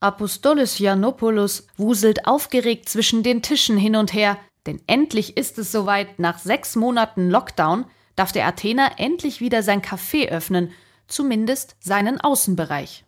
Apostolos Janopoulos wuselt aufgeregt zwischen den Tischen hin und her, denn endlich ist es soweit, nach sechs Monaten Lockdown darf der Athener endlich wieder sein Café öffnen, zumindest seinen Außenbereich.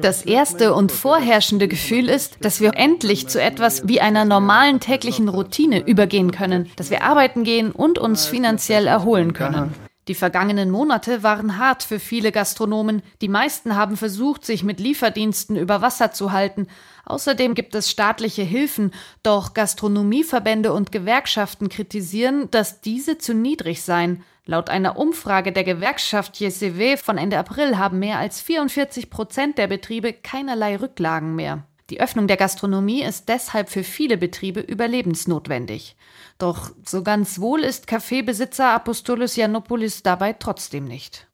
Das erste und vorherrschende Gefühl ist, dass wir endlich zu etwas wie einer normalen täglichen Routine übergehen können, dass wir arbeiten gehen und uns finanziell erholen können. Die vergangenen Monate waren hart für viele Gastronomen. Die meisten haben versucht, sich mit Lieferdiensten über Wasser zu halten. Außerdem gibt es staatliche Hilfen, doch Gastronomieverbände und Gewerkschaften kritisieren, dass diese zu niedrig seien. Laut einer Umfrage der Gewerkschaft JCW von Ende April haben mehr als 44 Prozent der Betriebe keinerlei Rücklagen mehr. Die Öffnung der Gastronomie ist deshalb für viele Betriebe überlebensnotwendig. Doch so ganz wohl ist Kaffeebesitzer Apostolos Janopoulos dabei trotzdem nicht.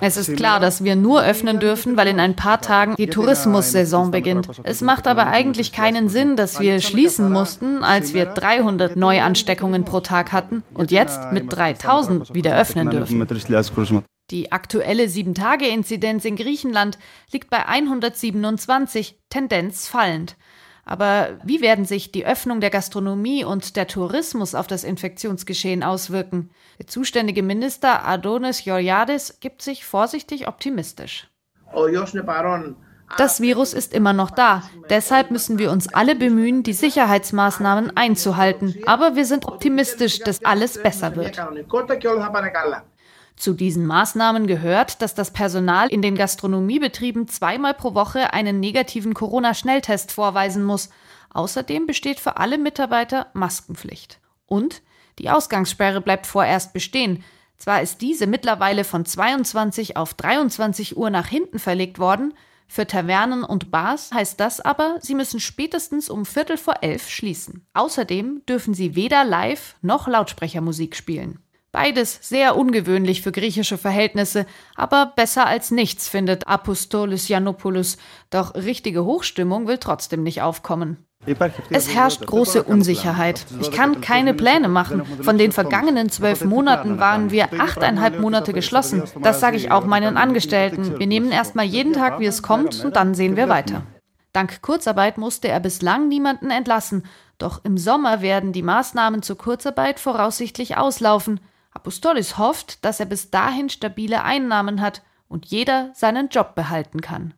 Es ist klar, dass wir nur öffnen dürfen, weil in ein paar Tagen die Tourismussaison beginnt. Es macht aber eigentlich keinen Sinn, dass wir schließen mussten, als wir 300 Neuansteckungen pro Tag hatten und jetzt mit 3000 wieder öffnen dürfen. Die aktuelle 7-Tage-Inzidenz in Griechenland liegt bei 127, Tendenz fallend. Aber wie werden sich die Öffnung der Gastronomie und der Tourismus auf das Infektionsgeschehen auswirken? Der zuständige Minister Adonis Georgiadis gibt sich vorsichtig optimistisch. Das Virus ist immer noch da. Deshalb müssen wir uns alle bemühen, die Sicherheitsmaßnahmen einzuhalten. Aber wir sind optimistisch, dass alles besser wird. Zu diesen Maßnahmen gehört, dass das Personal in den Gastronomiebetrieben zweimal pro Woche einen negativen Corona-Schnelltest vorweisen muss. Außerdem besteht für alle Mitarbeiter Maskenpflicht. Und die Ausgangssperre bleibt vorerst bestehen. Zwar ist diese mittlerweile von 22 auf 23 Uhr nach hinten verlegt worden, für Tavernen und Bars heißt das aber, sie müssen spätestens um Viertel vor elf schließen. Außerdem dürfen sie weder Live noch Lautsprechermusik spielen. Beides sehr ungewöhnlich für griechische Verhältnisse, aber besser als nichts, findet Apostolos Janopoulos. Doch richtige Hochstimmung will trotzdem nicht aufkommen. Es herrscht große Unsicherheit. Ich kann keine Pläne machen. Von den vergangenen zwölf Monaten waren wir achteinhalb Monate geschlossen. Das sage ich auch meinen Angestellten. Wir nehmen erstmal jeden Tag, wie es kommt, und dann sehen wir weiter. Dank Kurzarbeit musste er bislang niemanden entlassen. Doch im Sommer werden die Maßnahmen zur Kurzarbeit voraussichtlich auslaufen. Apostolis hofft, dass er bis dahin stabile Einnahmen hat und jeder seinen Job behalten kann.